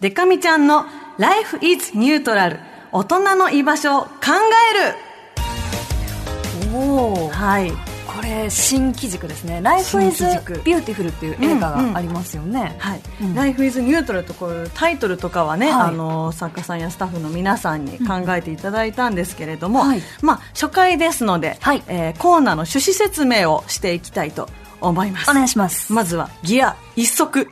デカミちゃんの Life is Neutral 大人の居場所を考える。おおはい。これ新機軸ですね「Life is Beautiful」っていう映画がありますよね、はい。うん。Life is Neutral とこういうタイトルとかはね、はい。あの作家さんやスタッフの皆さんに考えていただいたんですけれども、はい。まあ、初回ですので、はい。えーコーナーの趣旨説明をしていきたいと思います。お願いします。まずはギア一足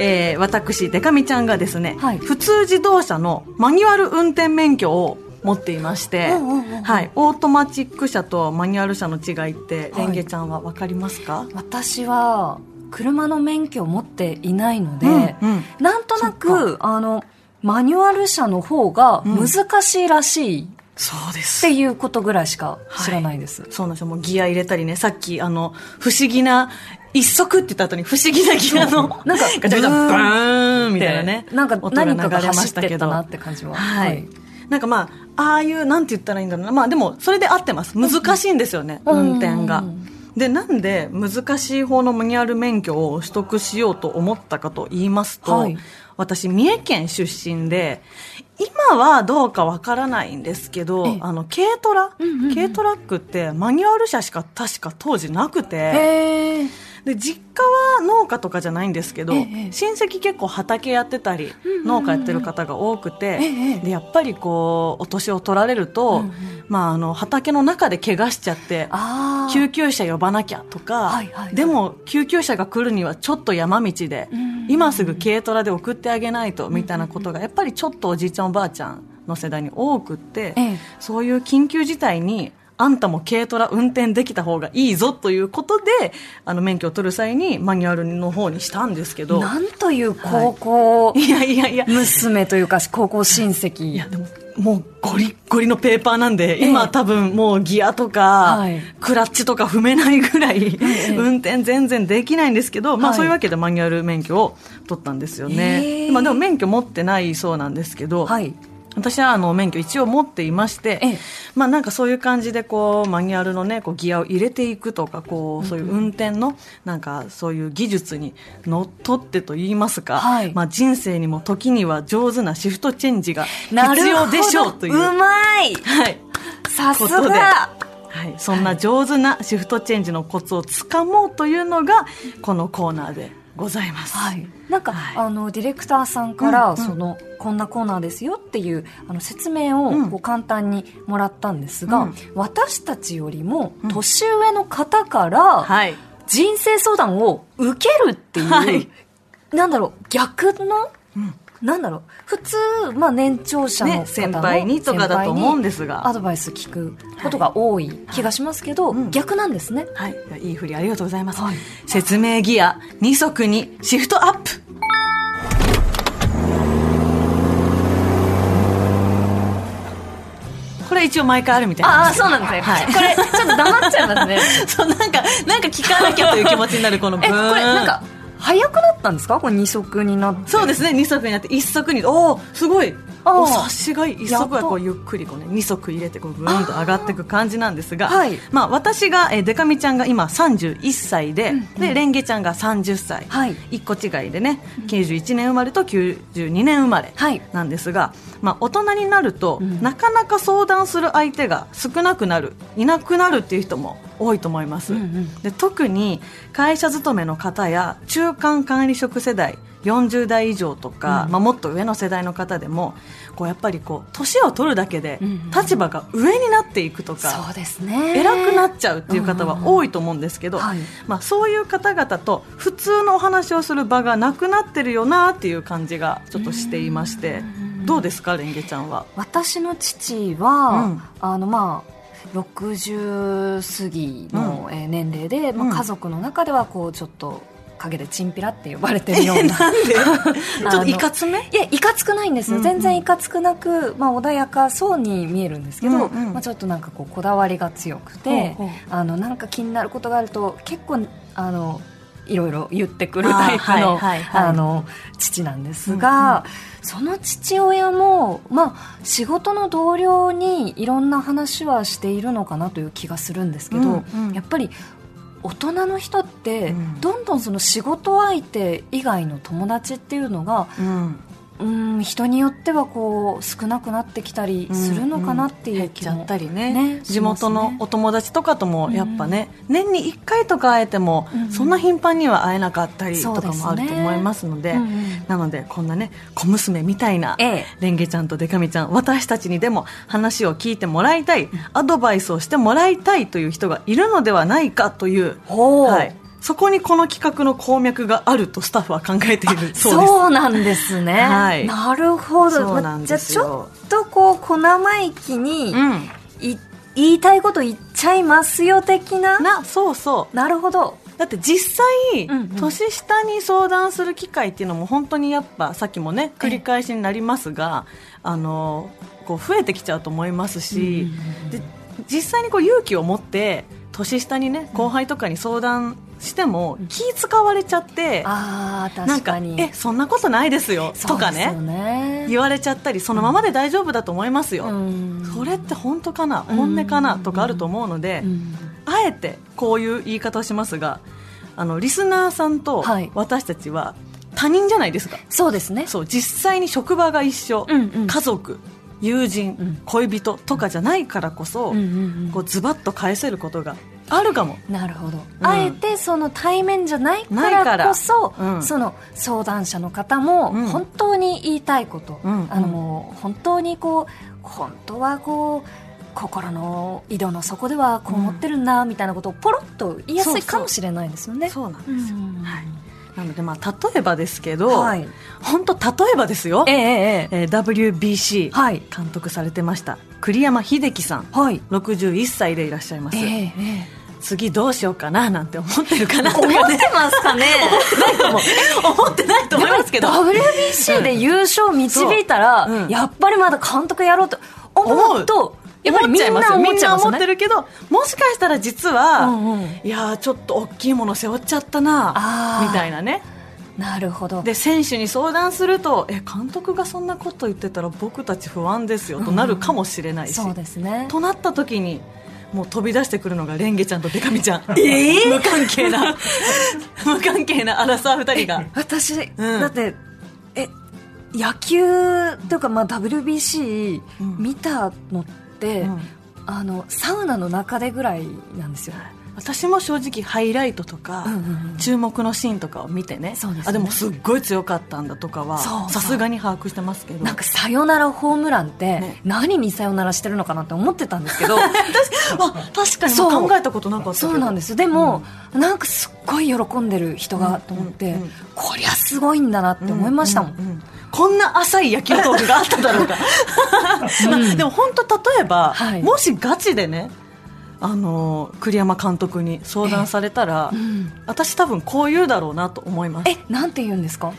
えー私デカミちゃんがですね、はい。普通自動車のマニュアル運転免許を持っていまして、うんうんうんうん。はい、オートマチック車とマニュアル車の違いって、はい。レンゲちゃんは分かりますか？私は車の免許を持っていないので、うんうん。なんとなくあのマニュアル車の方が難しいらしいっそうです。ていうことぐらいしか知らないです、そうなんですよ。もうギア入れたりねさっきあの不思議な一足って言った後に不思議なギアのなんかガチャガチャブーンバーンみたいなね。なんか何かが流れま走したなって感じは。はい、なんかまあああいうなんて言ったらいいんだろうな。まあでもそれで合ってます。難しいんですよね、うん。運転が。うん。でなんで難しい方のマニュアル免許を取得しようと思ったかと言いますと、はい。私三重県出身で今はどうかわからないんですけどええ。あの軽トラ、うんうんうん。軽トラックってマニュアル車しか確か当時なくてで実家は農家とかじゃないんですけど、ええ親戚結構畑やってたり、うん農家やってる方が多くて、ええでやっぱりこうお年を取られると、うんうんまあ、あの畑の中で怪我しちゃって救急車呼ばなきゃとか、はいはいはい。でも救急車が来るにはちょっと山道で、うん今すぐ軽トラで送ってあげないとみたいなことがやっぱりちょっとおじいちゃんおばあちゃんの世代に多くって、ええ。そういう緊急事態にあんたも軽トラ運転できた方がいいぞということであの免許を取る際にマニュアルの方にしたんですけど。なんという高校い。やいやいや。娘というか高校親戚。いやでももうゴリッゴリのペーパーなんで、ええ。今多分もうギアとか、はい。クラッチとか踏めないぐらい、え運転全然できないんですけど、まあはい。そういうわけでマニュアル免許を取ったんですよね。え。えまあでも免許持ってないそうなんですけど、はい。私はあの免許一応持っていまして、ええまあなんかそういう感じでこうマニュアルのねこうギアを入れていくとかこうそういう運転のなんかそういう技術にのっとってと言いますか、はい。まあ人生にも時には上手なシフトチェンジが必要でしょうという。うまい。はい。さすが。はい、そんな上手なシフトチェンジのコツをつかもうというのがこのコーナーでございます。はい、なんか、はい。あのディレクターさんから、うんうん。そのこんなコーナーですよっていうあの説明をうん。こう簡単にもらったんですが、うん。私たちよりもうん。年上の方からはい。人生相談を受けるっていう、はい。なんだろう逆の、うんなんだろう。普通、まあ、年長者のね先輩にとかだと思うんですが。アドバイス聞くことが多い気がしますけど、はい。うん。逆なんですね。はい。いい振りありがとうございます。はい。説明ギア2足にシフトアップ。これ一応毎回あるみたいなああそうなんですね、はい。これちょっと黙っちゃいますね。そうなんかなんか聞かなきゃという気持ちになるこのブえこれなんか早くなったんですか？これ二足になって。そうですね。2足になって。1足に。おおすごい。お察しがいい。1足はこうゆっくりこう、ね、2足入れてこうブーンと上がっていく感じなんですが、はい。まあ、私が、えーデカミちゃんが今31歳で,、でレンゲちゃんが30歳、はい。1個違いでね91年生まれと92年生まれはい。なんですが、まあ、大人になると、うん。なかなか相談する相手が少なくなるいなくなるっていう人も多いと思います、うんうん。で特に会社勤めの方や中間管理職世代40代以上とか、うん。まあ、もっと上の世代の方でもこうやっぱりこう年を取るだけでうんうん。立場が上になっていくとか、そうですね。偉くなっちゃうっていう方は多いと思うんですけど、はい。まあ、そういう方々と普通のお話をする場がなくなってるよなっていう感じがちょっとしていましてどうですかレンゲちゃんは？私の父は、うん。あのまあ60過ぎの、えー年齢で、まあうん家族の中ではこうちょっと陰でチンピラって呼ばれてるような。なんで？ちょっといかつめ？いやいかつくないんですよ、うんうん。全然いかつくなく、まあ、穏やかそうに見えるんですけど、うんうん。まあ、ちょっとなんかこうこだわりが強くて、ほうほう。あのなんか気になることがあると結構あのいろいろ言ってくるタイプの,、あの父なんですが、その父親も、まあ、仕事の同僚にいろんな話はしているのかなという気がするんですけど、うんうん。やっぱり大人の人って、うん。どんどんその仕事相手以外の友達っていうのがうんうん人によってはこう少なくなってきたりするのかなっていう気も、減っちゃったりね。ね地元のお友達とかともやっぱね、う年に1回とか会えても、うんそんな頻繁には会えなかったりとかもあると思いますのでうんうん。なのでこんなね小娘みたいな、ええレンゲちゃんとデカミちゃん私たちにでも話を聞いてもらいたい、アドバイスをしてもらいたいという人がいるのではないかという。はい、そこにこの企画の鉱脈があるとスタッフは考えている。そうです。そうなんですね、はい。なるほど。そうなんですじゃあよちょっとこう小生意気に、うん。い言いたいこと言っちゃいますよ的な？なそうそう。なるほど。だって実際、うんうん。年下に相談する機会っていうのも本当にやっぱさっきもね繰り返しになりますがあのこう増えてきちゃうと思いますし、で実際にこう勇気を持って年下にね後輩とかに相談しても気使われちゃって、ああなんか確かにえそんなことないですよとかね。ね言われちゃったりそのままで大丈夫だと思いますよ、うん。それって本当かな本音かなとかあると思うので、うん。あえてこういう言い方をしますがあのリスナーさんとはい。私たちは他人じゃないですか、そうですね。そう実際に職場が一緒、うんうん。家族友人、うん。恋人とかじゃないからこそ、うんうんうん。こうズバッと返せることがあるかも。なるほど、ん。あえてその対面じゃないからら。こそ、うん。その相談者の方もうん。本当に言いたいこと、うん。あのもう本当にこう本当はこう心の井戸の底ではこう思ってるんだみたいなことをポロッと言いやすいかもしれないですよね。そうなんうですよ、ん。はい。なのでまあ例えばですけど、はい。本当例えばですよ。えええ WBC はい。監督されてました栗山英樹さん。はい。61歳でいらっしゃいます、ええええ次どうしようかななんて思ってるかな。と思ってますかね。思ってないと思いますけど。WBC で優勝導いたら、そう。うん。やっぱりまだ監督やろうと思うとやっぱりみんな思っちゃいみんな思ってるけどもしかしたら実は、うんうん。いやーちょっと大きいもの背負っちゃったなみたいなね。なるほど。で選手に相談するとえ監督がそんなこと言ってたら僕たち不安ですよとなるかもしれないし、そうですね。となった時にもう飛び出してくるのがレンゲちゃんとデカミちゃん、えー？無関係な。無関係なアラサー2人が。私、うん。だってえ野球というか、まあ、WBC うん。見たのって、うん。あのサウナの中でぐらいなんですよ私も正直ハイライトとか、うんうんうん。注目のシーンとかを見てね。そうですね。あでもすっごい強かったんだとかはさすがに把握してますけど。なんかサヨナラホームランって、ね。何にサヨナラしてるのかなって思ってたんですけど。あ確かに。考えたことなかったそうなんです。よでも、なんかすっごい喜んでる人がと思って、うんうんうん。こりゃすごいんだなって思いましたもん、うううんこんな浅い野球トークがあっただろうか、ま あ でも本当例えば、はい。もしガチでねあの栗山監督に相談されたら、うん。私多分こう言うだろうなと思います。えなんて言うんですか？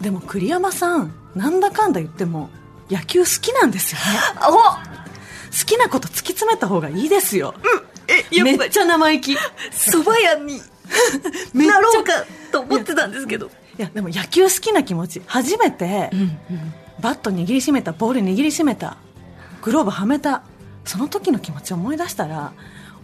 でも栗山さんなんだかんだ言っても野球好きなんですよね。お好きなこと突き詰めた方がいいですよ、えめっちゃ生意気。い蕎麦屋に なろうかと思ってたんですけど。やでも野球好きな気持ち。初めて、うんうん。バット握りしめたボール握りしめたグローブはめたその時の気持ちを思い出したら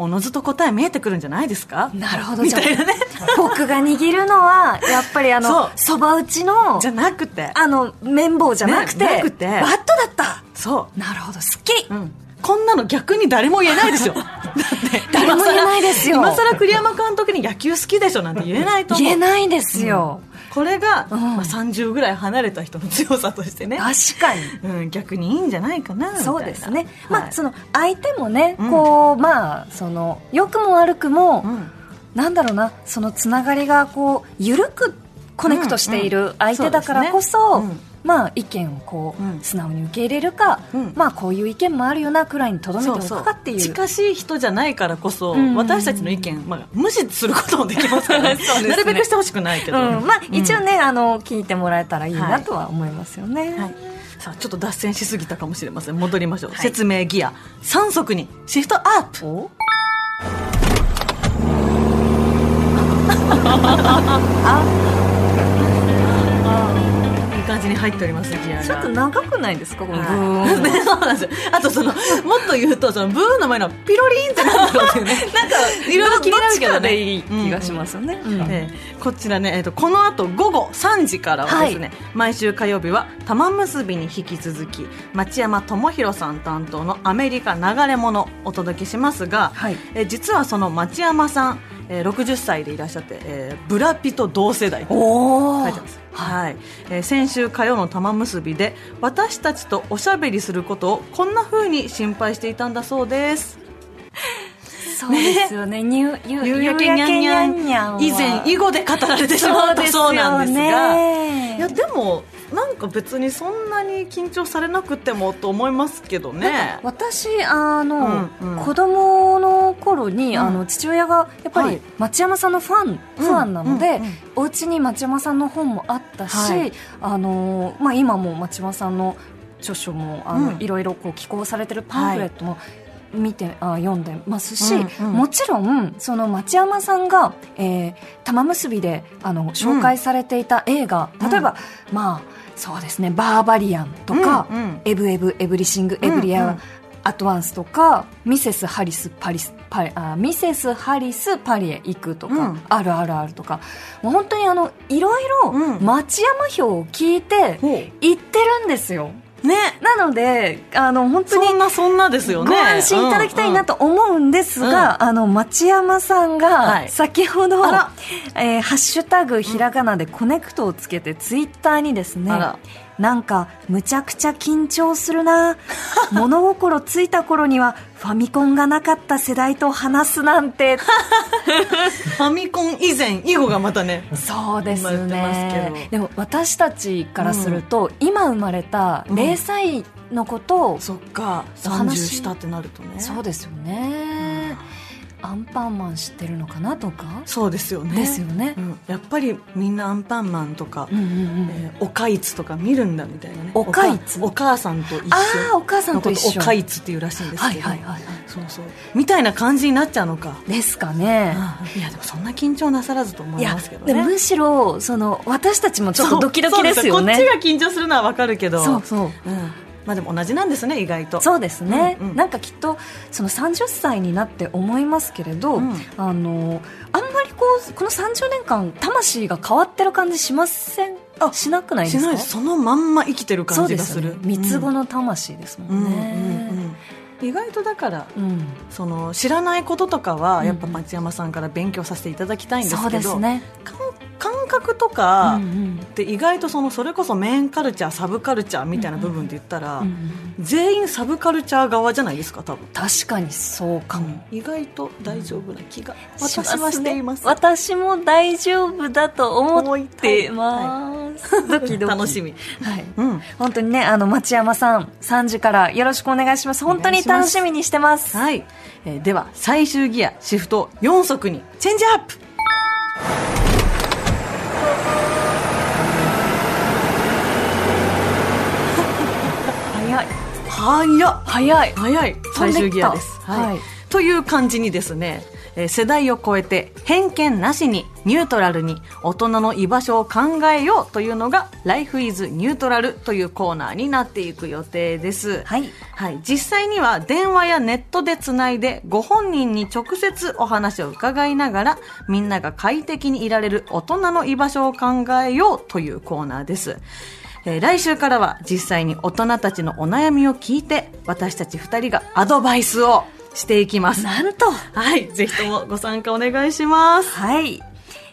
おのずと答え見えてくるんじゃないですか？なるほど。みたいなね。僕が握るのはやっぱりあのそば打ちのじゃなくて。あの綿棒じゃなくて,、ねなくて。バットだった。そなるほど。すっきり。う、うん、こんなの逆に誰も言えないでしょ。だって誰も言えないですよ。今更栗山監督に野球好きでしょなんて言えないと思う。言えないですよ、これが、うん。まあ、30ぐらい離れた人の強さとしてね、確かに。うん、逆にいいんじゃないかなみたいなそうですね、はいまあその相手もね、うん。こうまあその良くも悪くも、うん。なんだろうなそのつながりがこう緩くコネクトしている相手だからこそ,、そうですねまあ意見をこう、うん。素直に受け入れるか、うん。まあこういう意見もあるよなくらいにとどめておくかっていう近しい人じゃないからこそ、うん。私たちの意見、まあ、無視することもできますから、ねね。なるべくしてほしくないけど、うん、まあうん。一応ね、あの聞いてもらえたらいいはない。とは思いますよね、はい、さあちょっと脱線しすぎたかもしれません。戻りましょう、はい。説明ギア。3速にシフトアップ。お？いい感じに入っておりますギアが。ちょっと長くないですかこのブはい。ーン そうなんですよ。あとそのもっと言うとそのブーの前のピロリンってなんだろうっていうね。なんかいろいろ気になるけどね。でいい気がしますよね、うん。えーこちらね、えー、とこの後午後3時からはですね、毎週火曜日は玉結びに引き続き町山智博さん担当のアメリカ流れ物をお届けしますが、はい。えー実はその町山さん、えー60歳でいらっしゃって、えーブラピと同世代書いてます、はい。えー先週火曜の玉結びで私たちとおしゃべりすることをこんな風に心配していたんだそうですそうですよね。にゅゆ夕焼けにゃんにゃんにゃんは。以前囲碁で語られてしまった。そうなんですが。ね。いやでもなんか別にそんなに緊張されなくてもと思いますけどね。私あの、うんうん。子供の頃に、うん。あの父親がやっぱりはい。町山さんのファン、ファンなので、うんうん。お家に町山さんの本もあったし、はい。あのまあ、今も町山さんの著書もあの、うん。いろいろこう寄稿されてるパンフレットも見て、あ読んでますし、うんうん。もちろんその町山さんが、えー玉結びであの紹介されていた映画、うん。例えば、まあそうですねバーバリアンとか、うんうん。エブエブエブリシングエブリア、うんうんアトワンスとかミセス・ハリスパリスパリあミセス・ハリスパリへ行くとか、うん。あるあるあるとか。もう本当にあのいろいろうん。町山票を聞いてほ行ってるんですよ。うねなのであの本当にそんなそんなですよね。ご安心いただきたいなと思うんですが、あの町山さんはがい。先ほど、あら。えーハッシュタグひらがなでコネクトをつけてツイッターにですねなんかむちゃくちゃ緊張するな。物心ついた頃にはファミコンがなかった世代と話すなんて。ファミコン以前囲碁がまたねそうですね。でも私たちからすると、今生まれた0歳のことを、そっか。30お話したってなるとね。そうですよね、アンパンマン知ってるのかなとか？そうですよね。ですよね。うん、やっぱりみんなアンパンマンとか、うんうんうん。えーおかいつとか見るんだみたいなね。おかいつ？おお母さんと一緒。ああお母さんと一緒。おかいつっていうらしいんですけど、はいはいはいはい。そうそう。みたいな感じになっちゃうのか、ですかね、いやでもそんな緊張なさらずと思いますけどね。でむしろその私たちもちょっとドキドキですよね。こっちが緊張するのはわかるけど。そうそう。うんまあでも同じなんですね意外と。そうですね、うんうん。なんかきっとその30歳になって思いますけれど、うん。あのあんまりこうこの30年間魂が変わってる感じしません？あしなくないですか？しないです。そのまんま生きてる感じがする。ね。三つ子の魂ですもうんんうんね、うん意外とだからうん。その知らないこととかうんはやっぱ町山さんから勉強させていただきたいんですけど、ですね、感感覚とかうんうん。って意外とそのそれこそメインカルチャーサブカルチャーみたいな部分で言ったら、うんうん全員サブカルチャー側じゃないですか多分。確かにそうかも、意外と大丈夫な気がします。ね私はしています。私も大丈夫だと思ってます、ドキドキ。楽しみ、はい。うん。本当にねあの町山さん3時からよろしくお願いします。本当に楽しみにしてます。はい、えーでは最終ギアシフト4速にチェンジアップ。早い。早っ。早い。早い。最終ギアです、飛んでったはい。という感じにですね、えー世代を超えて偏見なしにニュートラルに大人の居場所を考えようというのが「Life is Neutral」というコーナーになっていく予定です、はい。はい、実際には電話やネットでつないでご本人に直接お話を伺いながらみんなが快適にいられる大人の居場所を考えようというコーナーです。えー来週からは実際に大人たちのお悩みを聞いて私たち二人がアドバイスをしていきます。なんとはい、ぜひともご参加お願いします。はい。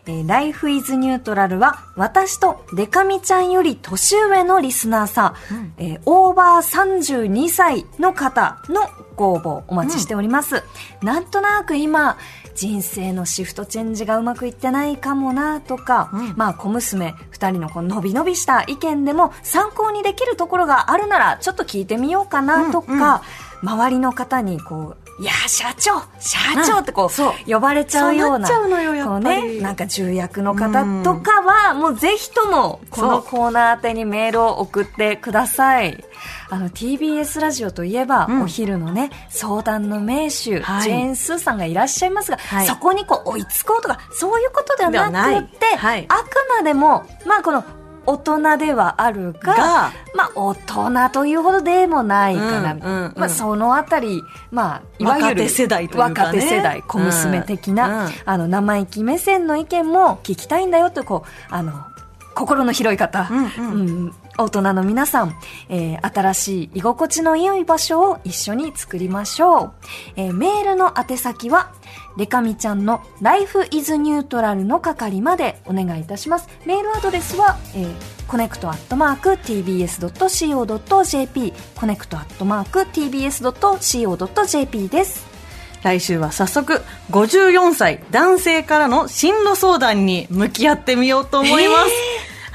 えー、Life is Neutral は、私とデカミちゃんより年上のリスナーさん、えーオーバー32歳の方のご応募お待ちしております。なんとなく今、人生のシフトチェンジがうまくいってないかもなとか、うんまあ小娘二人のこの伸び伸びした意見でも参考にできるところがあるならちょっと聞いてみようかなとか、うんうん周りの方にこう、いやー、社長。社長ってこう、呼ばれちゃうような。そうなっちゃうのよやっぱり。こうね、なんか重役の方とかは、もうぜひとも、このコーナー宛てにメールを送ってください。あの、TBS ラジオといえば、うん。お昼のね、相談の名手、はい。ジェーン・スーさんがいらっしゃいますが、はい。そこにこう追いつこうとか、そういうことではなくて、はい。あくまでも、まあこの、大人ではあるが、がまあ、大人というほどでもないかな。うんうんうん。まあ、そのあたり、まあ、いわゆる若手世代というかね。若手世代、小娘的な、うん。うん。あの、生意気目線の意見も聞きたいんだよと、こう、あの、心の広い方、うんうん。うん大人の皆さん、えー新しい居心地の良い場所を一緒に作りましょう。えーメールの宛先は、デカミちゃんの Life is Neutral の係までお願いいたします。メールアドレスは、えー、connect.tbs.co.jp connect.tbs.co.jp です。来週は早速54歳男性からの進路相談に向き合ってみようと思います、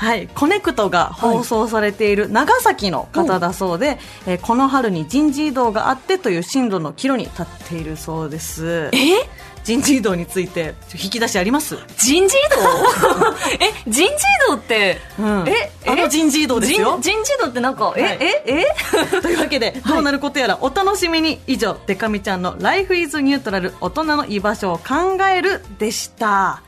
はい、コネクトが放送されている長崎の方だそうで、えーこの春に人事異動があってという進路の岐路に立っているそうです。え？人事異動について引き出しあります、人事異動え、人事異動って、うん。え、あの人事異動ですよ。人人事異動ってなんか、え、はい。え、え というわけでどうなることやらお楽しみに。以上デカミちゃんの「Life is Neutral 大人の居場所を考える」でした